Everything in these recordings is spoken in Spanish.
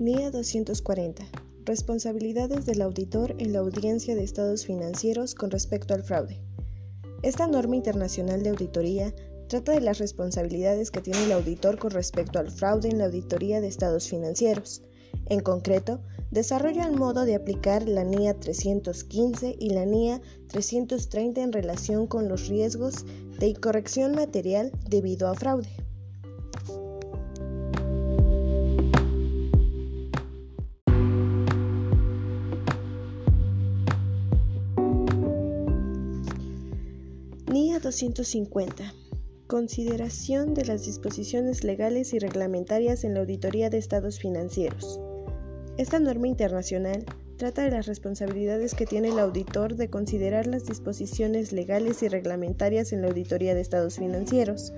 NIA 240. Responsabilidades del auditor en la audiencia de estados financieros con respecto al fraude. Esta norma internacional de auditoría trata de las responsabilidades que tiene el auditor con respecto al fraude en la auditoría de estados financieros. En concreto, desarrolla el modo de aplicar la NIA 315 y la NIA 330 en relación con los riesgos de incorrección material debido a fraude. NIA 250. Consideración de las disposiciones legales y reglamentarias en la auditoría de estados financieros. Esta norma internacional trata de las responsabilidades que tiene el auditor de considerar las disposiciones legales y reglamentarias en la auditoría de estados financieros.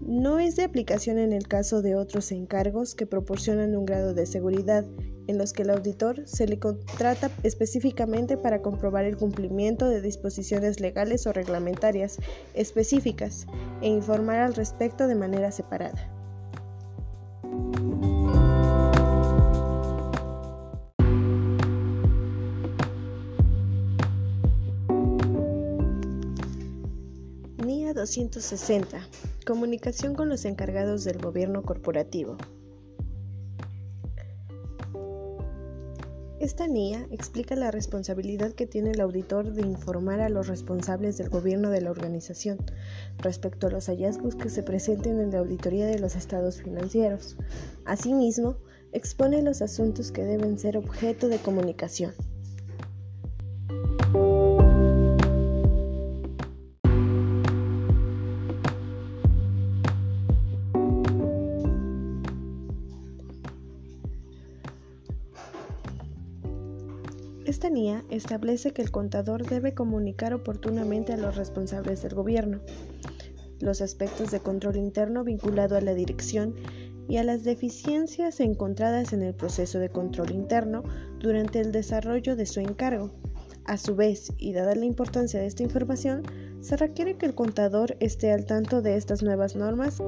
No es de aplicación en el caso de otros encargos que proporcionan un grado de seguridad en los que el auditor se le contrata específicamente para comprobar el cumplimiento de disposiciones legales o reglamentarias específicas e informar al respecto de manera separada. NIA 260. Comunicación con los encargados del gobierno corporativo. Esta NIA explica la responsabilidad que tiene el auditor de informar a los responsables del gobierno de la organización respecto a los hallazgos que se presenten en la auditoría de los estados financieros. Asimismo, expone los asuntos que deben ser objeto de comunicación. Esta NIA establece que el contador debe comunicar oportunamente a los responsables del gobierno los aspectos de control interno vinculado a la dirección y a las deficiencias encontradas en el proceso de control interno durante el desarrollo de su encargo. A su vez, y dada la importancia de esta información, se requiere que el contador esté al tanto de estas nuevas normas.